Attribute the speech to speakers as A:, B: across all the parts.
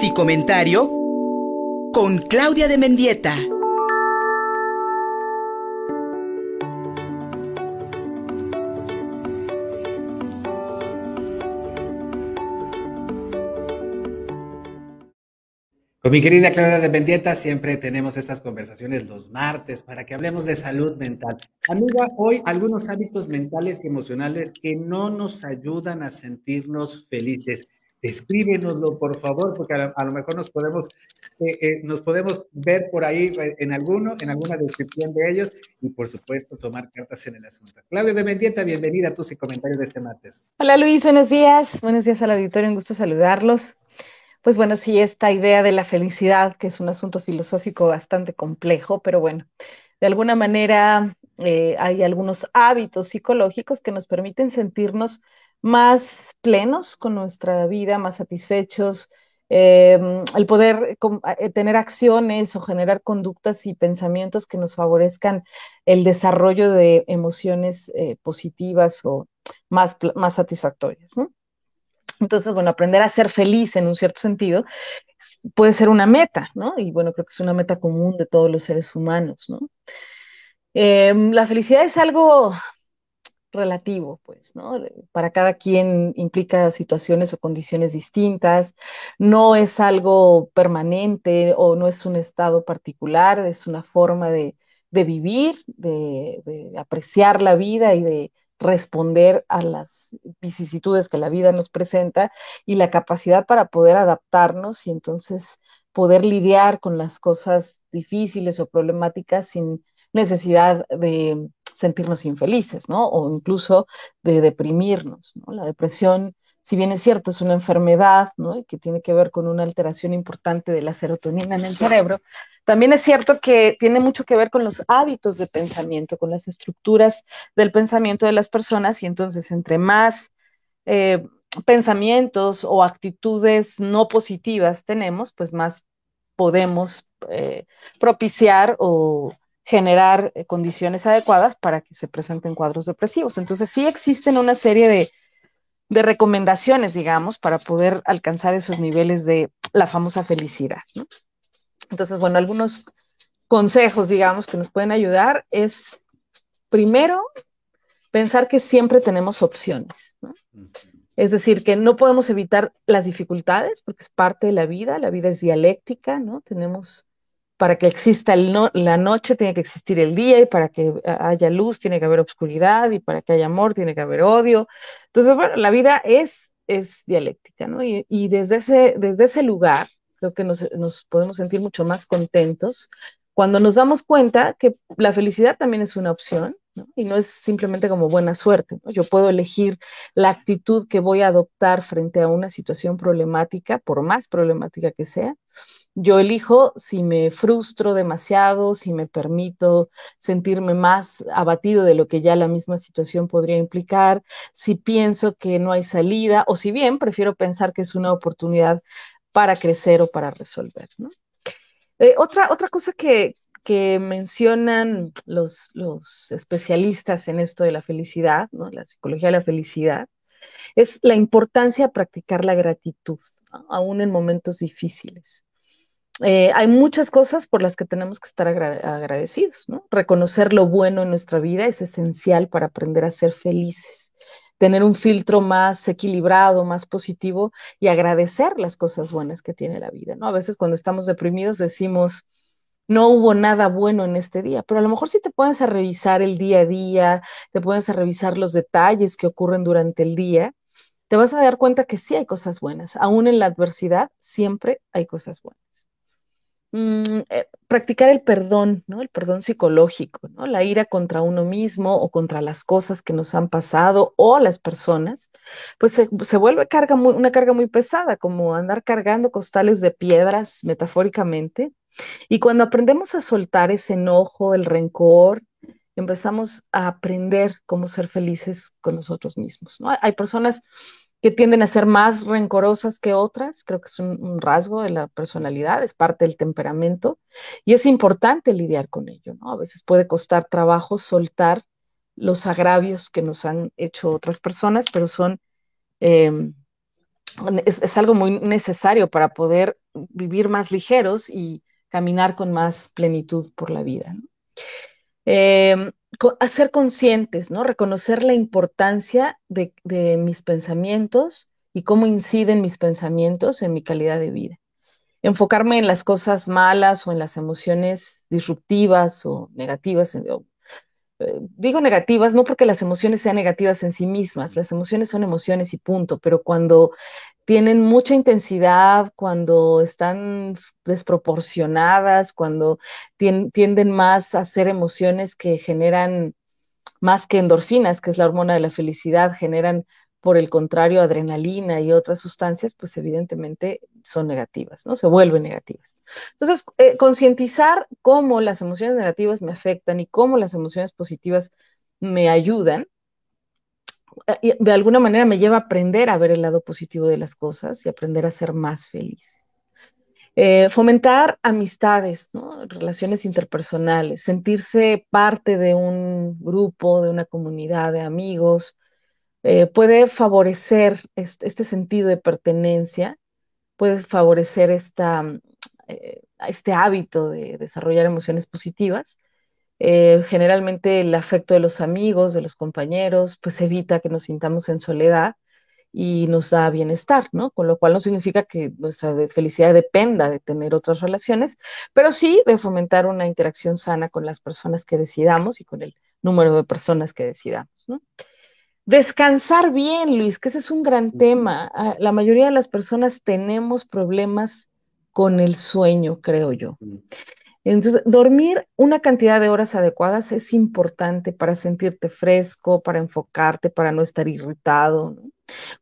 A: Si comentario con Claudia de Mendieta.
B: Con mi querida Claudia de Mendieta siempre tenemos estas conversaciones los martes para que hablemos de salud mental. Amiga, hoy algunos hábitos mentales y emocionales que no nos ayudan a sentirnos felices. Escríbenoslo, por favor, porque a, lo mejor nos podemos, eh, eh, nos podemos ver por ahí eh, en alguno, en alguna descripción de ellos y, por supuesto, tomar cartas en el asunto. Claudia de Mendieta, bienvenida a tus comentarios de este martes.
C: Hola Luis, buenos días. Buenos días al auditorio, un gusto saludarlos. Pues bueno, sí, esta idea de la felicidad, que es un asunto filosófico bastante complejo, pero bueno, de alguna manera hay algunos hábitos psicológicos que nos permiten sentirnos más plenos con nuestra vida, más satisfechos, em, el poder eh, tener acciones o generar conductas y pensamientos que nos favorezcan el desarrollo de emociones eh, positivas o más, más satisfactorias. Entonces, bueno, aprender a ser feliz en un cierto sentido puede ser una meta, ¿no? Y bueno, creo que es una meta común de todos los seres humanos, ¿no? Em, la felicidad es algo relativo, pues, ¿no? Para cada quien implica situaciones o condiciones distintas, no es algo permanente o no es un estado particular, es una forma de, vivir, de apreciar la vida y de responder a las vicisitudes que la vida nos presenta y la capacidad para poder adaptarnos y entonces poder lidiar con las cosas difíciles o problemáticas sin necesidad de sentirnos infelices, ¿no? O incluso de deprimirnos, ¿no? La depresión si bien es cierto, es una enfermedad, ¿no? que tiene que ver con una alteración importante de la serotonina en el cerebro, también es cierto que tiene mucho que ver con los hábitos de pensamiento, con las estructuras del pensamiento de las personas, y entonces entre más eh, pensamientos o actitudes no positivas tenemos, pues más podemos eh, propiciar o generar eh, condiciones adecuadas para que se presenten cuadros depresivos. Entonces sí existen una serie de de recomendaciones, digamos, para poder alcanzar esos niveles de la famosa felicidad. Entonces, bueno, algunos consejos, digamos, que nos pueden ayudar es, primero, pensar que siempre tenemos opciones. Es decir, que no podemos evitar las dificultades porque es parte de la vida, la vida es dialéctica, ¿no? Tenemos para que exista la noche tiene que existir el día y para que haya luz tiene que haber obscuridad y para que haya amor tiene que haber odio. Entonces, bueno, la vida es, es dialéctica, ¿no? Y, desde, ese, desde ese lugar creo que nos, nos, podemos sentir mucho más contentos cuando nos damos cuenta que la felicidad también es una opción ¿no? y no es simplemente como buena suerte. Yo puedo elegir la actitud que voy a adoptar frente a una situación problemática, por más problemática que sea, yo elijo si me frustro demasiado, si me permito sentirme más abatido de lo que ya la misma situación podría implicar, si pienso que no hay salida o si bien prefiero pensar que es una oportunidad para crecer o para resolver. Eh, otra, otra cosa que, mencionan los, especialistas en esto de la felicidad, ¿no? la psicología de la felicidad, es la importancia de practicar la gratitud, aún en momentos difíciles. Eh, hay muchas cosas por las que tenemos que estar agradecidos, ¿no? Reconocer lo bueno en nuestra vida es esencial para aprender a ser felices, tener un filtro más equilibrado, más positivo y agradecer las cosas buenas que tiene la vida, ¿no? A veces cuando estamos deprimidos decimos, no hubo nada bueno en este día, pero a lo mejor si te pones a revisar el día a día, te pones a revisar los detalles que ocurren durante el día, te vas a dar cuenta que sí hay cosas buenas, aún en la adversidad siempre hay cosas buenas. Mm, eh, practicar el perdón, ¿no? El perdón psicológico, ¿no? La ira contra uno mismo o contra las cosas que nos han pasado o las personas, pues se, vuelve carga una carga muy pesada, como andar cargando costales de piedras, metafóricamente. Y cuando aprendemos a soltar ese enojo, el rencor, empezamos a aprender cómo ser felices con nosotros mismos, ¿no? Hay personas que tienden a ser más rencorosas que otras, creo que es un, rasgo de la personalidad, es parte del temperamento, y es importante lidiar con ello, ¿no? A veces puede costar trabajo soltar los agravios que nos han hecho otras personas, pero son em, es, algo muy necesario para poder vivir más ligeros y caminar con más plenitud por la vida. Em, hacer conscientes, ¿no? Reconocer la importancia de, de, mis pensamientos y cómo inciden mis pensamientos en mi calidad de vida. Enfocarme en las cosas malas o en las emociones disruptivas o negativas, eh, digo negativas, no porque las emociones sean negativas en sí mismas, las emociones son emociones y punto, pero cuando tienen mucha intensidad, cuando están desproporcionadas, cuando tienden más a ser emociones que generan más que endorfinas, que es la hormona de la felicidad, generan por el contrario, adrenalina y otras sustancias, pues evidentemente son negativas, ¿no? Se vuelven negativas. Entonces, eh, concientizar cómo las emociones negativas me afectan y cómo las emociones positivas me ayudan, de alguna manera me lleva a aprender a ver el lado positivo de las cosas y aprender a ser más feliz. Eh, fomentar amistades, relaciones interpersonales, sentirse parte de un grupo, de una comunidad de amigos, eh, puede favorecer este, sentido de pertenencia, puede favorecer esta, eh, este hábito de desarrollar emociones positivas. Eh, generalmente el afecto de los amigos, de los compañeros, pues evita que nos sintamos en soledad y nos da bienestar, ¿no? Con lo cual no significa que nuestra felicidad dependa de tener otras relaciones, pero sí de fomentar una interacción sana con las personas que decidamos y con el número de personas que decidamos, ¿no? Descansar bien, Luis, que ese es un gran tema. Ah, la mayoría de las personas tenemos problemas con el sueño, creo yo. Entonces, dormir una cantidad de horas adecuadas es importante para sentirte fresco, para enfocarte, para no estar irritado.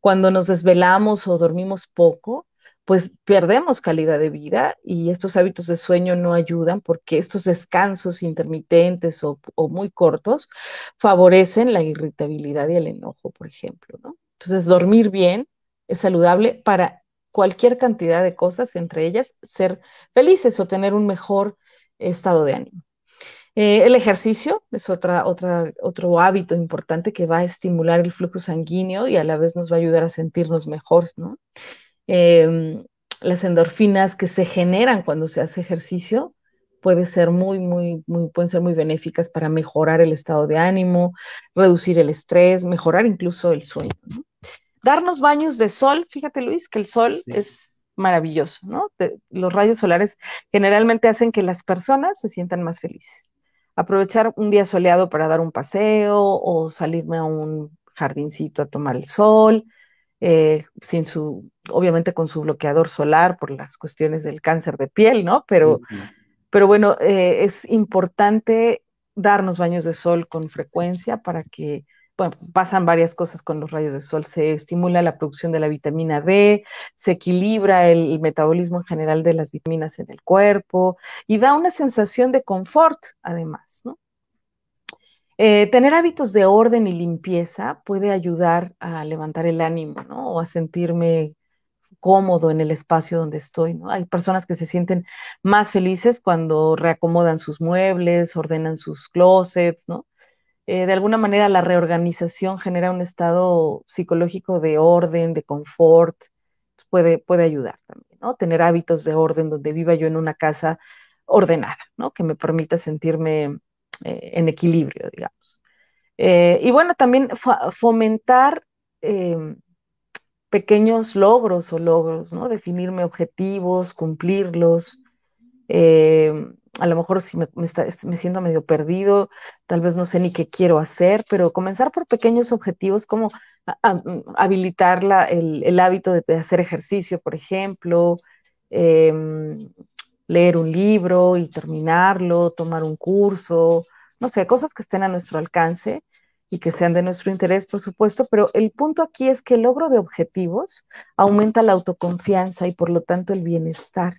C: Cuando nos desvelamos o dormimos poco, pues perdemos calidad de vida y estos hábitos de sueño no ayudan porque estos descansos intermitentes o, muy cortos favorecen la irritabilidad y el enojo, por ejemplo. Entonces, dormir bien es saludable para cualquier cantidad de cosas, entre ellas ser felices o tener un mejor estado de ánimo. Eh, el ejercicio es otra, otra, otro hábito importante que va a estimular el flujo sanguíneo y a la vez nos va a ayudar a sentirnos mejores, ¿no? Em, las endorfinas que se generan cuando se hace ejercicio puede ser muy, muy, muy, pueden ser muy benéficas para mejorar el estado de ánimo, reducir el estrés, mejorar incluso el sueño. Darnos baños de sol, fíjate Luis, que el sol es maravilloso, ¿no? los rayos solares generalmente hacen que las personas se sientan más felices. Aprovechar un día soleado para dar un paseo o salirme a un jardincito a tomar el sol, eh, sin su, obviamente con su bloqueador solar por las cuestiones del cáncer de piel, ¿no? Pero, pero bueno, eh, es importante darnos baños de sol con frecuencia para que, pasan varias cosas con los rayos de sol. Se estimula la producción de la vitamina D, se equilibra el metabolismo en general de las vitaminas en el cuerpo y da una sensación de confort, además, ¿no? Eh, tener hábitos de orden y limpieza puede ayudar a levantar el ánimo, ¿no? O a sentirme cómodo en el espacio donde estoy, ¿no? Hay personas que se sienten más felices cuando reacomodan sus muebles, ordenan sus closets, ¿no? Eh, de alguna manera la reorganización genera un estado psicológico de orden, de confort, puede, puede ayudar también, ¿no? Tener hábitos de orden donde viva yo en una casa ordenada, ¿no? Que me permita sentirme eh, en equilibrio, digamos. Eh, y bueno, también fomentar em, pequeños logros o logros, ¿no? Definirme objetivos, cumplirlos. Em, a lo mejor si me, siento medio perdido, tal vez no sé ni qué quiero hacer, pero comenzar por pequeños objetivos como habilitar el, hábito de, hacer ejercicio, por ejemplo, em, leer un libro y terminarlo, tomar un curso, no sé, cosas que estén a nuestro alcance y que sean de nuestro interés, por supuesto, pero el punto aquí es que el logro de objetivos aumenta la autoconfianza y por lo tanto el bienestar.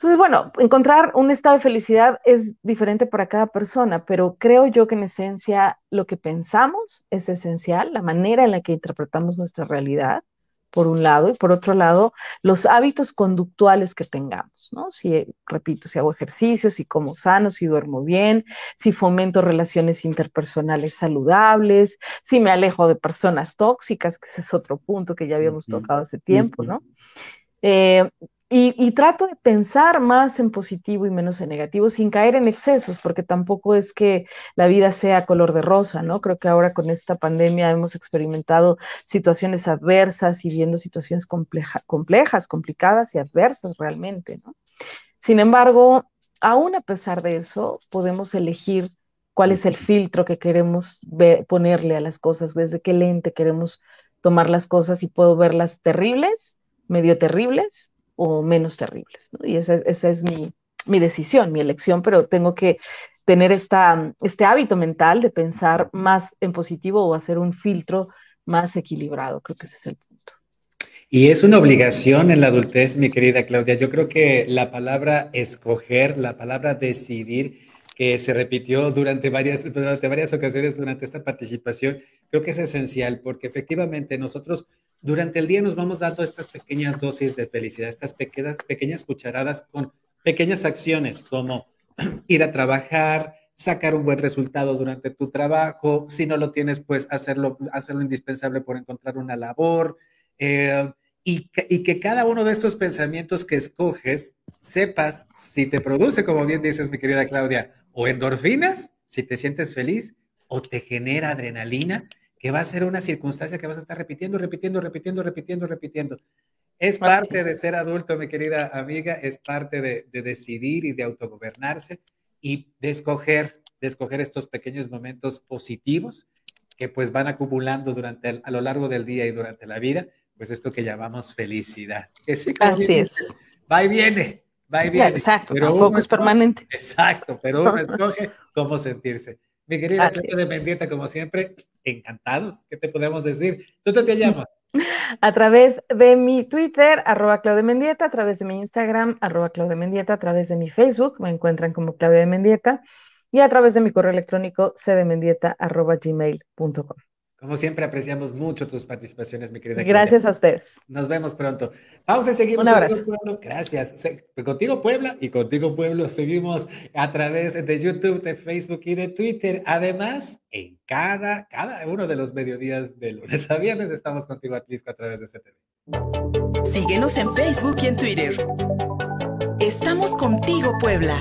C: Entonces, bueno, encontrar un estado de felicidad es diferente para cada persona, pero creo yo que en esencia lo que pensamos es esencial, la manera en la que interpretamos nuestra realidad por un lado, y por otro lado, los hábitos conductuales que tengamos, ¿no? Si, repito, si hago ejercicio, si como sano, si duermo bien, si fomento relaciones interpersonales saludables, si me alejo de personas tóxicas, que ese es otro punto que ya habíamos tocado hace tiempo, ¿no? Eh, y, trato de pensar más en positivo y menos en negativo, sin caer en excesos, porque tampoco es que la vida sea color de rosa, ¿no? Creo que ahora con esta pandemia hemos experimentado situaciones adversas y viendo situaciones complejas, complicadas y adversas realmente, ¿no? Sin embargo, aún a pesar de eso, podemos elegir cuál es el filtro que queremos ponerle a las cosas, desde qué lente queremos tomar las cosas y puedo verlas terribles, medio terribles o menos terribles. Y esa, es mi, decisión, mi elección, pero tengo que tener esta, este hábito mental de pensar más en positivo o hacer un filtro más equilibrado. Creo que ese es el punto.
B: Y es una obligación en la adultez, mi querida Claudia. Yo creo que la palabra escoger, la palabra decidir, que se repitió durante varias, durante varias ocasiones durante esta participación, creo que es esencial porque efectivamente nosotros durante el día nos vamos dando estas pequeñas dosis de felicidad, estas pequeñas, pequeñas cucharadas con pequeñas acciones como ir a trabajar, sacar un buen resultado durante tu trabajo, si no lo tienes, pues hacerlo, hacerlo indispensable por encontrar una labor, eh, y, y, que cada uno de estos pensamientos que escoges, sepas si te produce, como bien dices, mi querida Claudia, o endorfinas, si te sientes feliz, o te genera adrenalina, que va a ser una circunstancia que vas a estar repitiendo, repitiendo, repitiendo, repitiendo, repitiendo. Es parte de ser adulto, mi querida amiga, es parte de, decidir y de autogobernarse y de escoger, de escoger estos pequeños momentos positivos que pues van acumulando durante a lo largo del día y durante la vida, pues esto que llamamos felicidad.
C: Así es.
B: va y viene, va y viene.
C: Exacto, pero tampoco es permanente.
B: Exacto, pero uno escoge cómo sentirse. Mi querida Claudia de Mendieta, como siempre, encantados. ¿Qué te podemos decir? ¿Tú te, llamas?
C: A través de mi Twitter, arroba Claudia Mendieta, a través de mi Instagram, arroba Claudia Mendieta, a través de mi Facebook, me encuentran como Claudia Mendieta, y a través de mi correo electrónico, cdmendieta, arroba gmail.com.
B: Como siempre, apreciamos mucho tus participaciones, mi querida.
C: Gracias a ustedes.
B: Nos vemos pronto. Pausa y seguimos.
C: Un abrazo.
B: Pueblo. Gracias. Contigo, Puebla, y contigo, Pueblo, seguimos a través de YouTube, de Facebook y de Twitter. Además, en cada, cada uno de los mediodías de lunes a viernes estamos contigo, Atlisco, a través de CTV.
A: Síguenos en Facebook y en Twitter. Estamos contigo, Puebla.